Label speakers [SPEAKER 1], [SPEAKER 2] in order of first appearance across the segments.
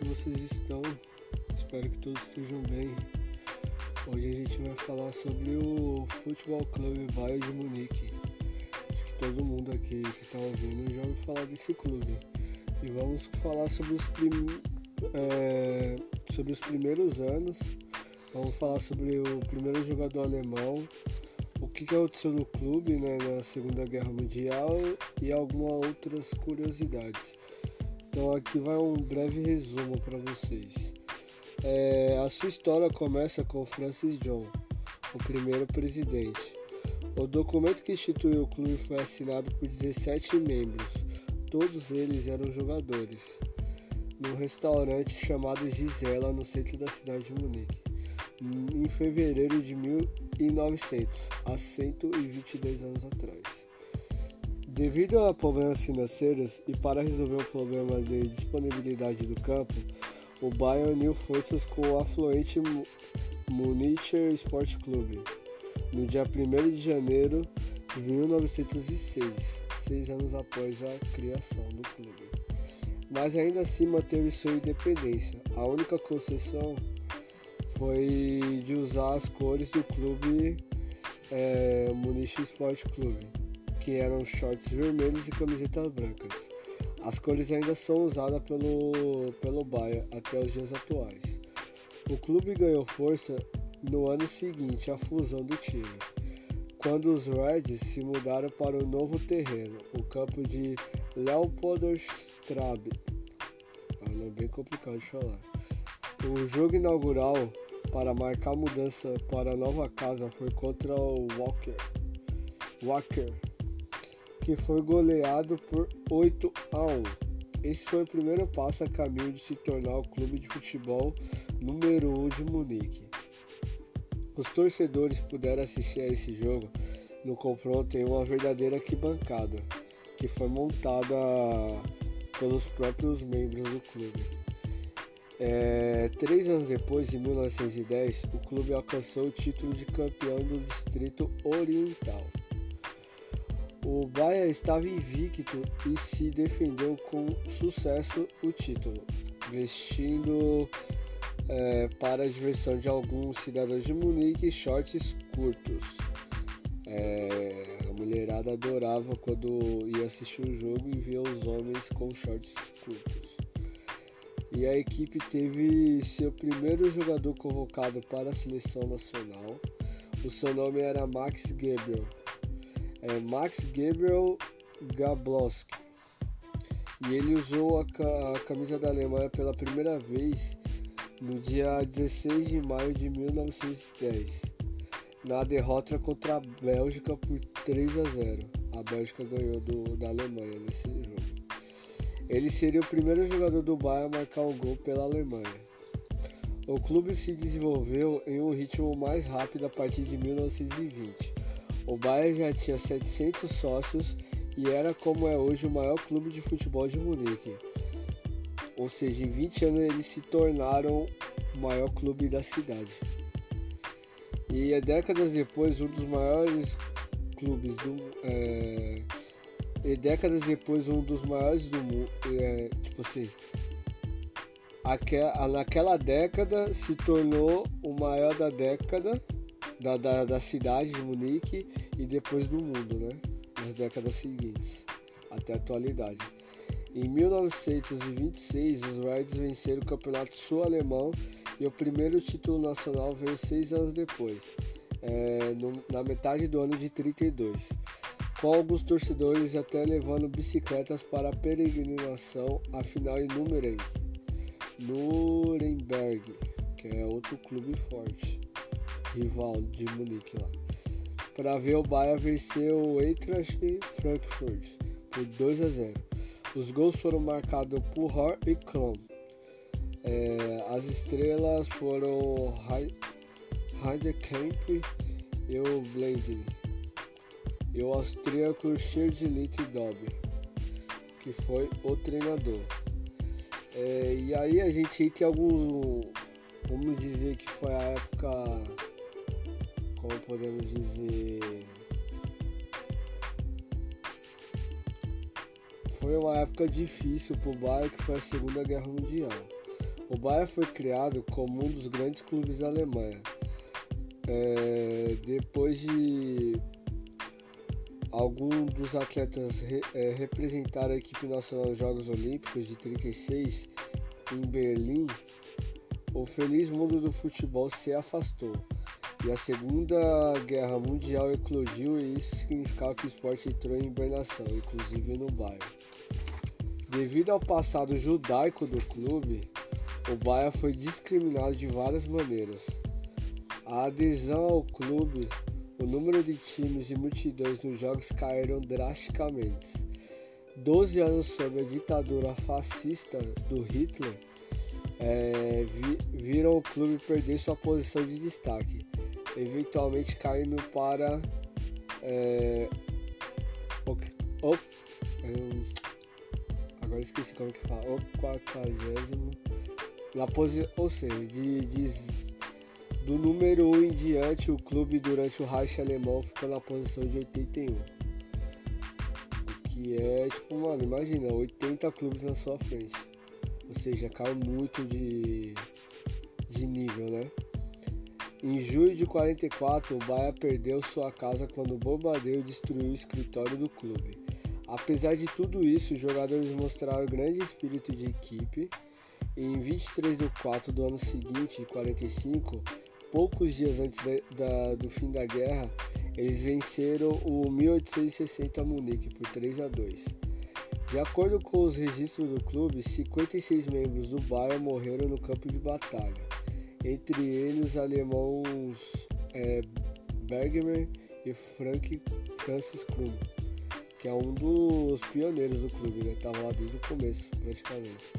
[SPEAKER 1] que vocês estão? Espero que todos estejam bem. Hoje a gente vai falar sobre o Futebol Clube Bayern de Munique. Acho que todo mundo aqui que está ouvindo já ouviu falar desse clube. E vamos falar sobre os, prim... é... sobre os primeiros anos. Vamos falar sobre o primeiro jogador alemão, o que aconteceu no clube né, na Segunda Guerra Mundial e algumas outras curiosidades. Então aqui vai um breve resumo para vocês. É, a sua história começa com Francis John, o primeiro presidente. O documento que instituiu o clube foi assinado por 17 membros, todos eles eram jogadores, num restaurante chamado Gisela, no centro da cidade de Munique, em fevereiro de 1900, há 122 anos atrás. Devido a problemas financeiros e para resolver o problema de disponibilidade do campo, o Bayern uniu forças com o afluente Municher Sport Club no dia 1 de janeiro de 1906, seis anos após a criação do clube. Mas ainda assim manteve sua independência. A única concessão foi de usar as cores do clube é, Municher Sport Club que eram shorts vermelhos e camisetas brancas. As cores ainda são usadas pelo, pelo Bahia até os dias atuais. O clube ganhou força no ano seguinte à fusão do time, quando os Reds se mudaram para o novo terreno, o campo de Leopoldstrabe. Ah, é bem complicado de falar. O jogo inaugural para marcar a mudança para a nova casa foi contra o Walker. Walker que foi goleado por 8 a 1. Esse foi o primeiro passo a caminho de se tornar o clube de futebol número 1 de Munique. Os torcedores puderam assistir a esse jogo no confronto em uma verdadeira arquibancada, que foi montada pelos próprios membros do clube. É, três anos depois, em 1910, o clube alcançou o título de campeão do Distrito Oriental. O Bahia estava invicto e se defendeu com sucesso o título, vestindo é, para a diversão de alguns cidadãos de Munique shorts curtos. É, a mulherada adorava quando ia assistir o jogo e via os homens com shorts curtos. E a equipe teve seu primeiro jogador convocado para a seleção nacional. O seu nome era Max Gabriel é Max Gabriel Gablowski. E ele usou a, a camisa da Alemanha pela primeira vez no dia 16 de maio de 1910, na derrota contra a Bélgica por 3 a 0. A Bélgica ganhou do, da Alemanha nesse jogo. Ele seria o primeiro jogador do Bayern a marcar um gol pela Alemanha. O clube se desenvolveu em um ritmo mais rápido a partir de 1920 o Bayern já tinha 700 sócios e era como é hoje o maior clube de futebol de Munique. Ou seja, em 20 anos eles se tornaram o maior clube da cidade. E décadas depois, um dos maiores clubes do. É, e décadas depois, um dos maiores do mundo. É, tipo assim. Aquela, naquela década se tornou o maior da década da, da, da cidade de Munique e depois do mundo, né? Nas décadas seguintes, até a atualidade. Em 1926, os Reds venceram o Campeonato Sul-Alemão e o primeiro título nacional veio seis anos depois, é, no, na metade do ano de 32, com alguns torcedores até levando bicicletas para a peregrinação à final em Nuremberg, Nuremberg, que é outro clube forte rival de Munique lá, para ver o Bayern vencer o Eintracht Frankfurt por 2 a 0. Os gols foram marcados por Hor e Krom. É, as estrelas foram Heidekamp e o Blendin e o austríaco Schirdilit Dobby, que foi o treinador. É, e aí a gente tem alguns, vamos dizer que foi a época como podemos dizer, foi uma época difícil para o Bayern, que foi a Segunda Guerra Mundial. O Bayern foi criado como um dos grandes clubes da Alemanha. É, depois de alguns dos atletas re, é, representar a equipe nacional nos Jogos Olímpicos de 36 em Berlim, o feliz mundo do futebol se afastou e a Segunda Guerra Mundial eclodiu e isso significava que o esporte entrou em hibernação, inclusive no bairro. Devido ao passado judaico do clube, o Bahia foi discriminado de várias maneiras. A adesão ao clube, o número de times e multidões nos jogos caíram drasticamente. Doze anos sob a ditadura fascista do Hitler é, vi, viram o clube perder sua posição de destaque, eventualmente caindo para é, o, o, agora esqueci como que fala, o 40 na posi ou seja, de, de, do número 1 em diante, o clube durante o Reich alemão ficou na posição de 81. O que é, tipo, mano, imagina, 80 clubes na sua frente. Ou seja, caiu muito de, de nível, né? Em julho de 44, o Bahia perdeu sua casa quando o bombardeio destruiu o escritório do clube. Apesar de tudo isso, os jogadores mostraram grande espírito de equipe em 23 de 4 do ano seguinte, 45, poucos dias antes da, do fim da guerra, eles venceram o 1860 Munique por 3 a 2. De acordo com os registros do clube, 56 membros do Bayern morreram no campo de batalha, entre eles os alemãos é, Bergman e Frank Francis Krum, que é um dos pioneiros do clube, né? Tava lá desde o começo, praticamente.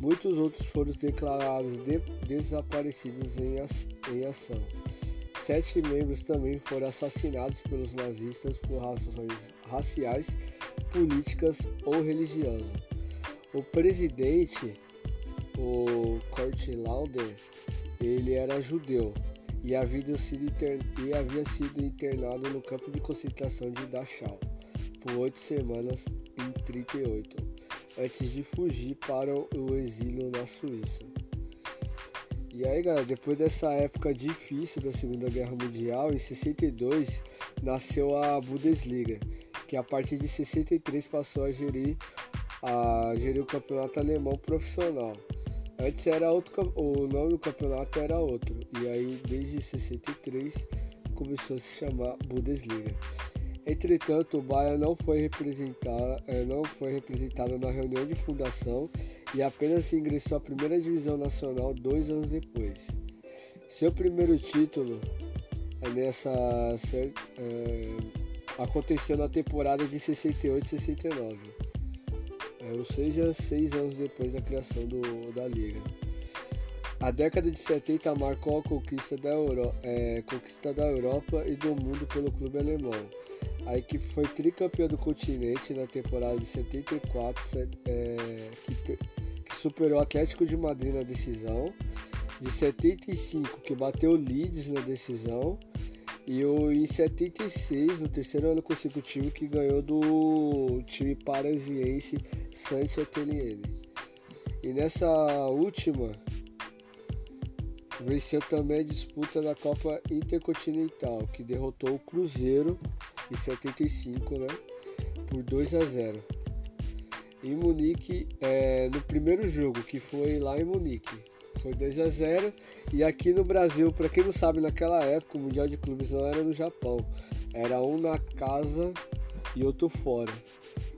[SPEAKER 1] Muitos outros foram declarados de desaparecidos em, em ação. Sete membros também foram assassinados pelos nazistas por razões raciais, políticas ou religiosas. O presidente, o Kurt Lauder, ele era judeu e havia sido, e havia sido internado no campo de concentração de Dachau por oito semanas em 38 antes de fugir para o exílio na Suíça. E aí, galera, depois dessa época difícil da Segunda Guerra Mundial, em 62 nasceu a Bundesliga, que a partir de 63 passou a gerir, a gerir o campeonato alemão profissional. Antes era outro, o nome do campeonato era outro, e aí desde 63 começou a se chamar Bundesliga. Entretanto, o Bahia não foi, representado, eh, não foi representado na reunião de fundação e apenas ingressou à primeira divisão nacional dois anos depois. Seu primeiro título é nessa é, aconteceu na temporada de 68-69, é, ou seja, seis anos depois da criação do, da liga. A década de 70 marcou a conquista da, Euro, é, conquista da Europa e do mundo pelo clube alemão. A equipe foi tricampeã do continente na temporada de 74, é, que, que, superou o Atlético de Madrid na decisão, de 75, que bateu o Leeds na decisão, e o, em 76, no terceiro ano consecutivo, que ganhou do time parisiense Saint-Étienne. E nessa última, venceu também a disputa da Copa Intercontinental, que derrotou o Cruzeiro em 75, né? Por 2 a 0. Em Munique, é, no primeiro jogo, que foi lá em Munique, foi 2 a 0. E aqui no Brasil, para quem não sabe, naquela época o Mundial de Clubes não era no Japão, era um na casa e outro fora.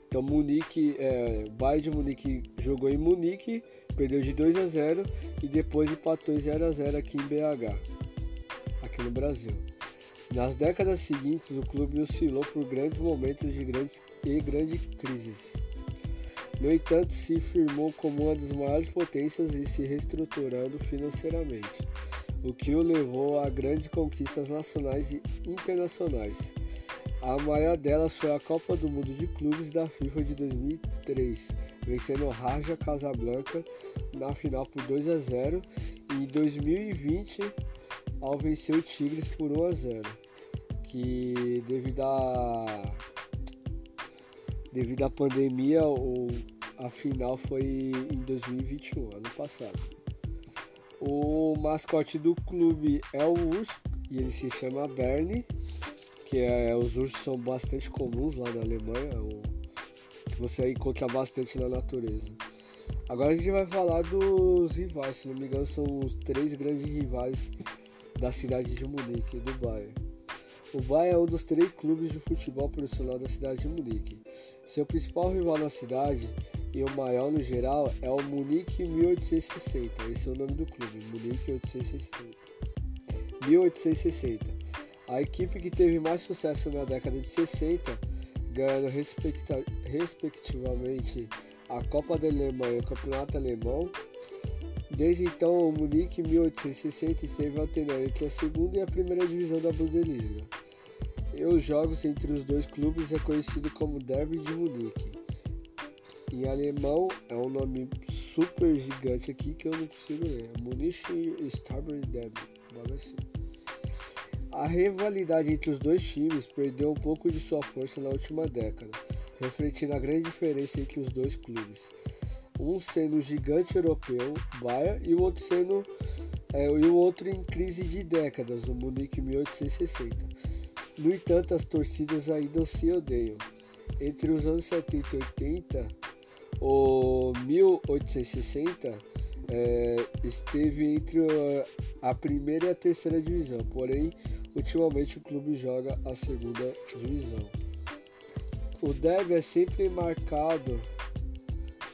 [SPEAKER 1] Então Munique, é, o Bayern de Munique jogou em Munique, perdeu de 2 a 0 e depois empatou em 0 a 0 aqui em BH, aqui no Brasil. Nas décadas seguintes, o clube oscilou por grandes momentos de grandes e grandes crises. No entanto, se firmou como uma das maiores potências e se reestruturando financeiramente, o que o levou a grandes conquistas nacionais e internacionais. A maior delas foi a Copa do Mundo de Clubes da FIFA de 2003, vencendo Raja Casablanca na final por 2 a 0 e em 2020 ao vencer o Tigres por 1 a 0, que devido a devido à pandemia o, a final foi em 2021, ano passado. O mascote do clube é o urso e ele se chama Bernie, que é, os ursos são bastante comuns lá na Alemanha, o, que você encontra bastante na natureza. Agora a gente vai falar dos rivais, se não me engano são os três grandes rivais da cidade de Munique, do Bayern. O Bayern é um dos três clubes de futebol profissional da cidade de Munique. Seu principal rival na cidade e o maior no geral é o Munique 1860. Esse é o nome do clube, Munique 1860. 1860. A equipe que teve mais sucesso na década de 60, ganhando respectivamente a Copa da Alemanha e o Campeonato Alemão. Desde então, o Munique 1860 esteve alternando entre a segunda e a primeira divisão da Bundesliga. E os jogos entre os dois clubes é conhecido como Derby de Munique. Em alemão é um nome super gigante aqui que eu não consigo ler. Munich Starbury Derby, assim. A rivalidade entre os dois times perdeu um pouco de sua força na última década, refletindo a grande diferença entre os dois clubes. Um sendo gigante europeu, Bayern, e o outro sendo é, e o outro em crise de décadas, o Munique 1860. No entanto, as torcidas ainda se odeiam. Entre os anos 70 e 80, o 1860 é, esteve entre a primeira e a terceira divisão, porém, ultimamente o clube joga a segunda divisão. O derby é sempre marcado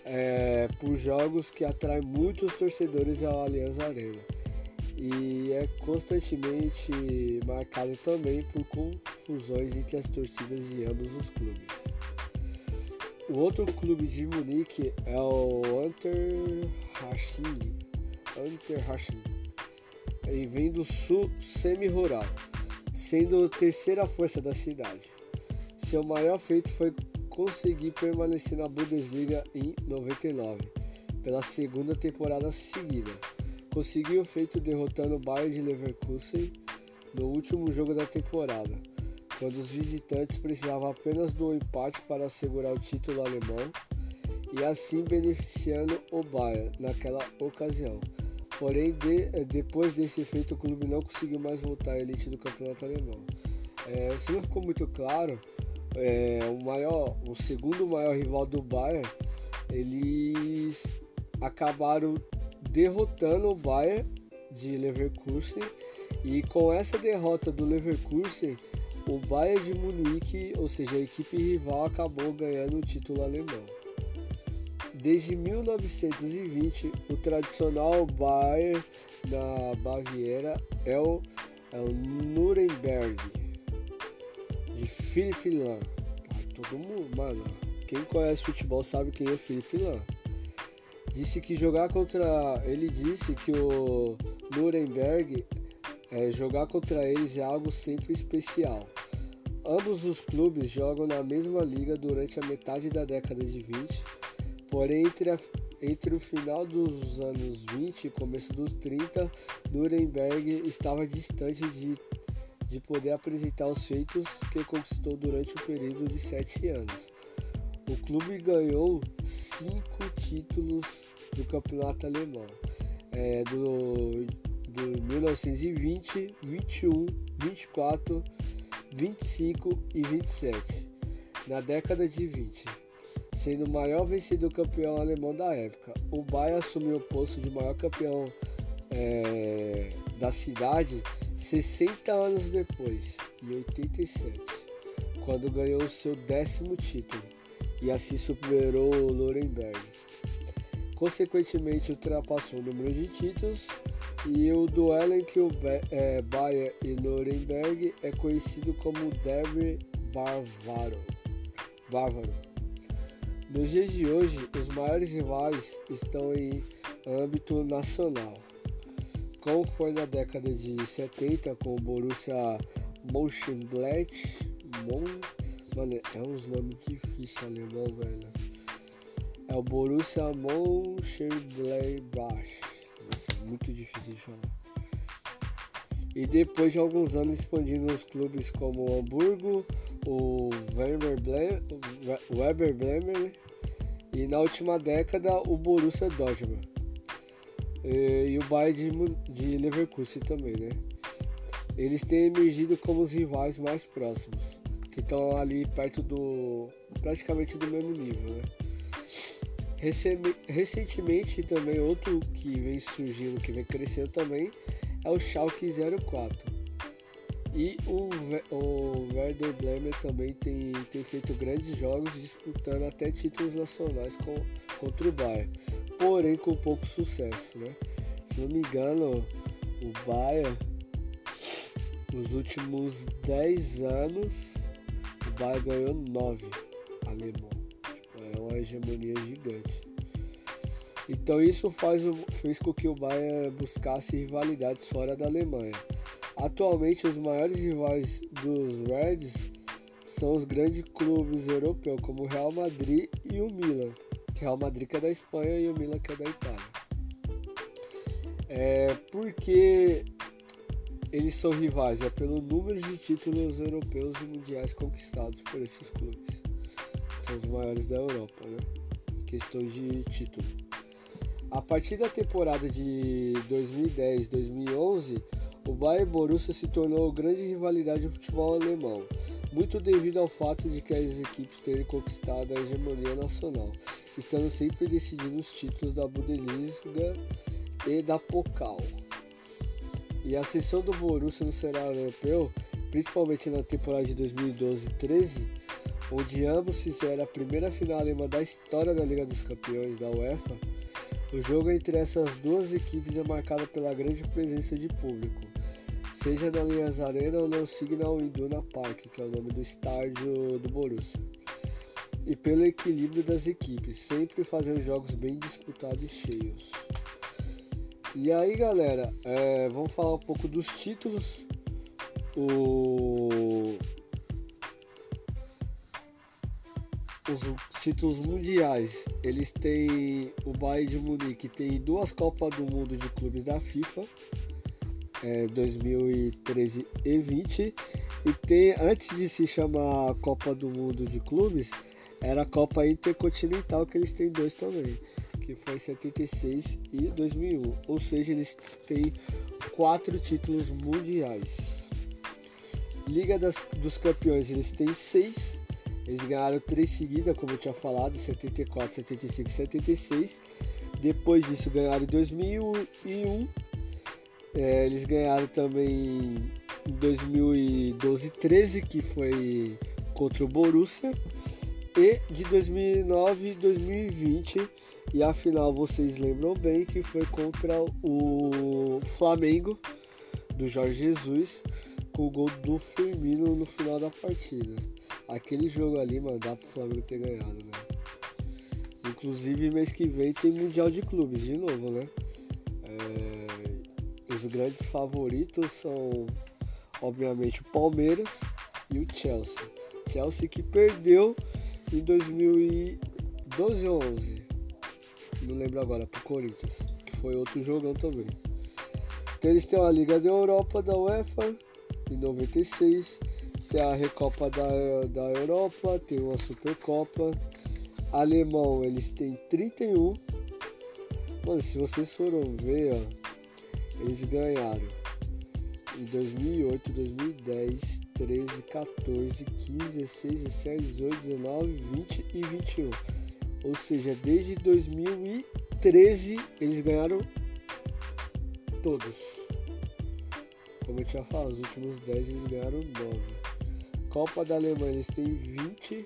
[SPEAKER 1] é, por jogos que atraem muitos torcedores ao Allianz Arena e é constantemente marcado também por confusões entre as torcidas de ambos os clubes. O outro clube de Munique é o Unterhaching. Unterhaching. E vem do sul semi-rural, sendo a terceira força da cidade. Seu maior feito foi conseguir permanecer na Bundesliga em 99, pela segunda temporada seguida. Conseguiu o feito derrotando o Bayern de Leverkusen no último jogo da temporada quando os visitantes precisavam apenas do empate para assegurar o título alemão e assim beneficiando o Bayern naquela ocasião. Porém, de, depois desse feito, o clube não conseguiu mais voltar à elite do campeonato alemão. É, se não ficou muito claro, é, o, maior, o segundo maior rival do Bayern, eles acabaram derrotando o Bayern de Leverkusen e com essa derrota do Leverkusen o Bayern de Munique, ou seja, a equipe rival, acabou ganhando o título alemão. Desde 1920, o tradicional Bayern na Baviera é o, é o Nuremberg de Philipp Lahm. todo mundo, mano, quem conhece futebol sabe quem é Philipp Lahm. Disse que jogar contra. Ele disse que o Nuremberg é, jogar contra eles é algo sempre especial. Ambos os clubes jogam na mesma liga durante a metade da década de 20, porém entre, a, entre o final dos anos 20 e começo dos 30, Nuremberg estava distante de, de poder apresentar os feitos que conquistou durante o período de sete anos. O clube ganhou cinco títulos do campeonato alemão, é, do de 1920, 21, 24, 25 e 27, na década de 20, sendo o maior vencedor campeão alemão da época. O Bayern assumiu o posto de maior campeão é, da cidade 60 anos depois, em 87, quando ganhou seu décimo título e assim superou o Nuremberg. Consequentemente, ultrapassou o número de títulos e o duelo entre o é, Bayern e Nuremberg é conhecido como Derby Bávaro. Bávaro. Nos dias de hoje, os maiores rivais estão em âmbito nacional, como foi na década de 70 com o Borussia Mönchengladbach. Mano, é uns nomes difíceis alemão, velho. É o Borussia Mönchengladbach muito difícil de falar. E depois de alguns anos expandindo os clubes como o Hamburgo, o Weber Bremen e na última década o Borussia Dortmund. e, e o Bayern de, de Leverkusen também, né? Eles têm emergido como os rivais mais próximos, que estão ali perto do praticamente do mesmo nível, né? Recentemente também outro que vem surgindo, que vem crescendo também, é o Schalke 04. E o, o Werder Bremen também tem, tem feito grandes jogos, disputando até títulos nacionais com, contra o Bayern, porém com pouco sucesso, né? Se não me engano, o Bayern, nos últimos 10 anos, Bayern ganhou 9 alemão. Tipo, é uma hegemonia gigante. Então isso faz, fez com que o Bayern buscasse rivalidades fora da Alemanha. Atualmente, os maiores rivais dos Reds são os grandes clubes europeus, como o Real Madrid e o Milan. Real Madrid que é da Espanha e o Milan que é da Itália. É porque eles são rivais, é pelo número de títulos europeus e mundiais conquistados por esses clubes. São os maiores da Europa, né? Em questões de título. A partir da temporada de 2010-2011, o Bayern Borussia se tornou grande rivalidade do futebol alemão, muito devido ao fato de que as equipes terem conquistado a hegemonia nacional, estando sempre decidindo os títulos da Bundesliga e da Pokal. E a ascensão do Borussia no cenário europeu, principalmente na temporada de 2012-13, onde ambos fizeram a primeira final alemã da história da Liga dos Campeões da UEFA, o jogo entre essas duas equipes é marcado pela grande presença de público, seja na Allianz Arena ou no Signal Iduna Park, que é o nome do estádio do Borussia, e pelo equilíbrio das equipes, sempre fazendo jogos bem disputados e cheios. E aí, galera, é, vamos falar um pouco dos títulos. O os títulos mundiais, eles têm o Bayern de Munique tem duas Copas do Mundo de clubes da FIFA, é, 2013 e 20, e tem antes de se chamar Copa do Mundo de clubes, era a Copa Intercontinental que eles têm dois também, que foi 76 e 2001, ou seja, eles têm quatro títulos mundiais. Liga das, dos Campeões, eles têm seis eles ganharam três seguidas, como eu tinha falado, 74, 75 e 76. Depois disso ganharam em 2001. É, eles ganharam também em 2012 13, que foi contra o Borussia. E de 2009 e 2020. E a final vocês lembram bem que foi contra o Flamengo do Jorge Jesus com o gol do Firmino no final da partida. Aquele jogo ali, mano, dá pro Flamengo ter ganhado, né? Inclusive, mês que vem tem Mundial de Clubes de novo, né? É... Os grandes favoritos são, obviamente, o Palmeiras e o Chelsea. Chelsea que perdeu em 2012 ou 11. Não lembro agora, pro Corinthians. Que foi outro jogão também. Então eles têm a Liga da Europa da UEFA em 96 tem a Recopa da, da Europa, tem uma Supercopa. Alemão, eles têm 31. Mano, se vocês foram ver, ó, eles ganharam em 2008, 2010, 13, 14, 15, 16, 17, 18, 19, 20 e 21. Ou seja, desde 2013 eles ganharam todos. Como eu tinha falado, os últimos 10 eles ganharam 9. Copa da Alemanha eles têm 20.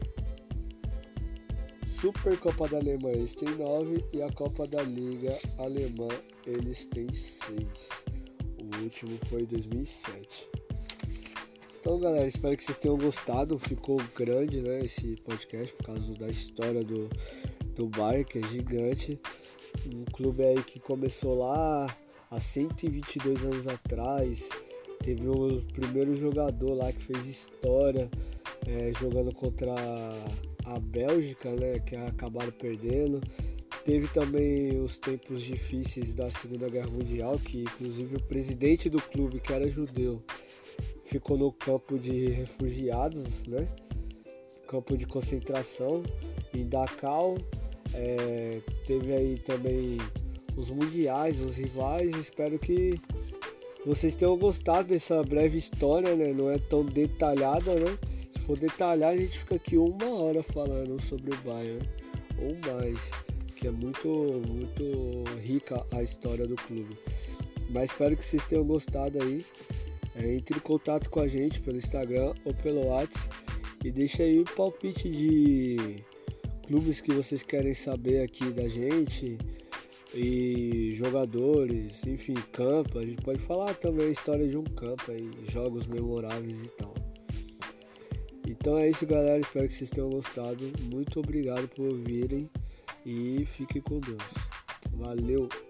[SPEAKER 1] Supercopa da Alemanha eles têm 9 e a Copa da Liga Alemã eles têm 6. O último foi em 2007. Então galera, espero que vocês tenham gostado. Ficou grande né, esse podcast por causa da história do, do Bayern, que é gigante. Um clube aí que começou lá há 122 anos atrás Teve o primeiro jogador lá que fez história é, jogando contra a Bélgica, né? Que acabaram perdendo. Teve também os tempos difíceis da Segunda Guerra Mundial, que inclusive o presidente do clube, que era judeu, ficou no campo de refugiados, né? Campo de concentração em Dachau. É, teve aí também os mundiais, os rivais. Espero que vocês tenham gostado dessa breve história, né? Não é tão detalhada, né? Se for detalhar, a gente fica aqui uma hora falando sobre o Bayern, ou mais, que é muito, muito rica a história do clube. Mas espero que vocês tenham gostado aí. É, entre em contato com a gente pelo Instagram ou pelo WhatsApp e deixa aí o palpite de clubes que vocês querem saber aqui da gente e jogadores, enfim, campo. A gente pode falar também a história de um campo aí, jogos memoráveis e tal. Então é isso, galera. Espero que vocês tenham gostado. Muito obrigado por ouvirem e fiquem com Deus. Valeu!